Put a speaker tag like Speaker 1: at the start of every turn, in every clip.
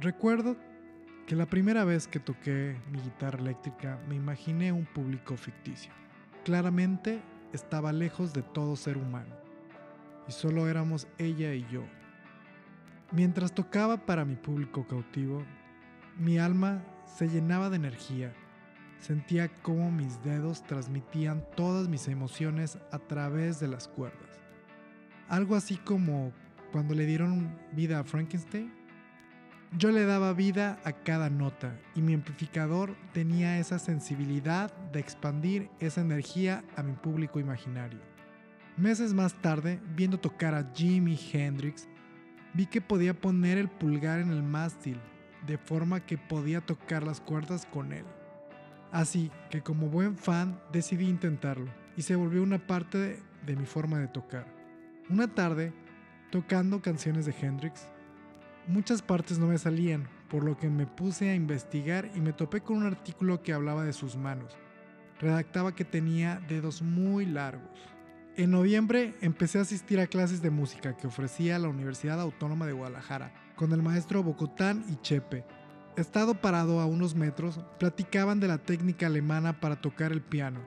Speaker 1: Recuerdo que la primera vez que toqué mi guitarra eléctrica me imaginé un público ficticio. Claramente estaba lejos de todo ser humano y solo éramos ella y yo. Mientras tocaba para mi público cautivo, mi alma se llenaba de energía. Sentía cómo mis dedos transmitían todas mis emociones a través de las cuerdas. Algo así como cuando le dieron vida a Frankenstein. Yo le daba vida a cada nota y mi amplificador tenía esa sensibilidad de expandir esa energía a mi público imaginario. Meses más tarde, viendo tocar a Jimi Hendrix, vi que podía poner el pulgar en el mástil, de forma que podía tocar las cuerdas con él. Así que como buen fan decidí intentarlo y se volvió una parte de, mi forma de tocar. Una tarde, tocando canciones de Hendrix, muchas partes no me salían, por lo que me puse a investigar y me topé con un artículo que hablaba de sus manos. Redactaba que tenía dedos muy largos. En noviembre empecé a asistir a clases de música que ofrecía la Universidad Autónoma de Guadalajara con el maestro Bocotán y Chepe. Estado parado a unos metros, platicaban de la técnica alemana para tocar el piano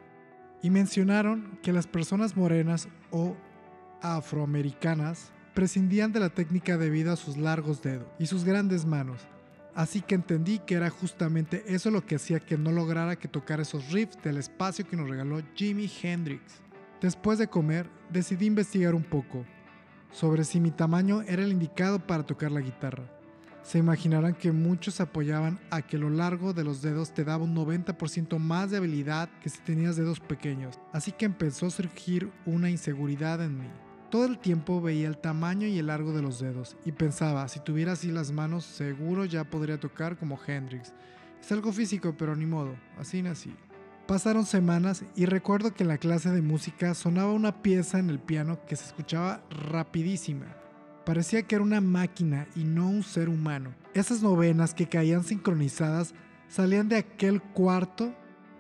Speaker 1: y mencionaron que las personas morenas o afroamericanas prescindían de la técnica debido a sus largos dedos y sus grandes manos, así que entendí que era justamente eso lo que hacía que no lograra que tocar esos riffs del espacio que nos regaló Jimi Hendrix. Después de comer, decidí investigar un poco sobre si mi tamaño era el indicado para tocar la guitarra. Se imaginarán que muchos apoyaban a que lo largo de los dedos te daba un 90% más de habilidad que si tenías dedos pequeños, así que empezó a surgir una inseguridad en mí. Todo el tiempo veía el tamaño y el largo de los dedos y pensaba, si tuviera así las manos, seguro ya podría tocar como Hendrix. Es algo físico, pero ni modo, así nací. Pasaron semanas y recuerdo que en la clase de música sonaba una pieza en el piano que se escuchaba rapidísima. Parecía que era una máquina y no un ser humano. Esas novenas que caían sincronizadas salían de aquel cuarto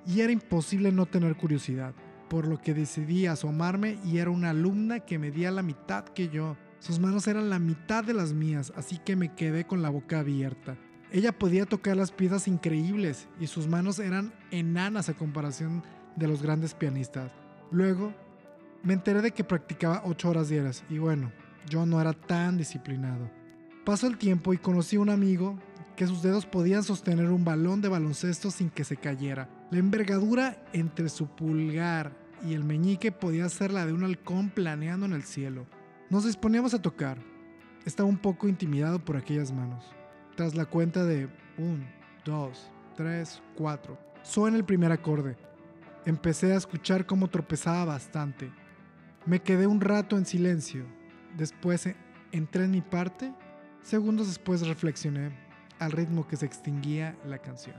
Speaker 1: y era imposible no tener curiosidad por lo que decidí asomarme y era una alumna que medía la mitad que yo. Sus manos eran la mitad de las mías, así que me quedé con la boca abierta. Ella podía tocar las piezas increíbles y sus manos eran enanas a comparación de los grandes pianistas. Luego, me enteré de que practicaba 8 horas diarias y bueno, yo no era tan disciplinado. Pasó el tiempo y conocí a un amigo que sus dedos podían sostener un balón de baloncesto sin que se cayera. La envergadura entre su pulgar y el meñique podía ser la de un halcón planeando en el cielo. Nos disponíamos a tocar. Estaba un poco intimidado por aquellas manos. Tras la cuenta de 1, 2, 3, 4, suena el primer acorde. Empecé a escuchar cómo tropezaba bastante. Me quedé un rato en silencio. Después entré en mi parte. Segundos después reflexioné al ritmo que se extinguía la canción.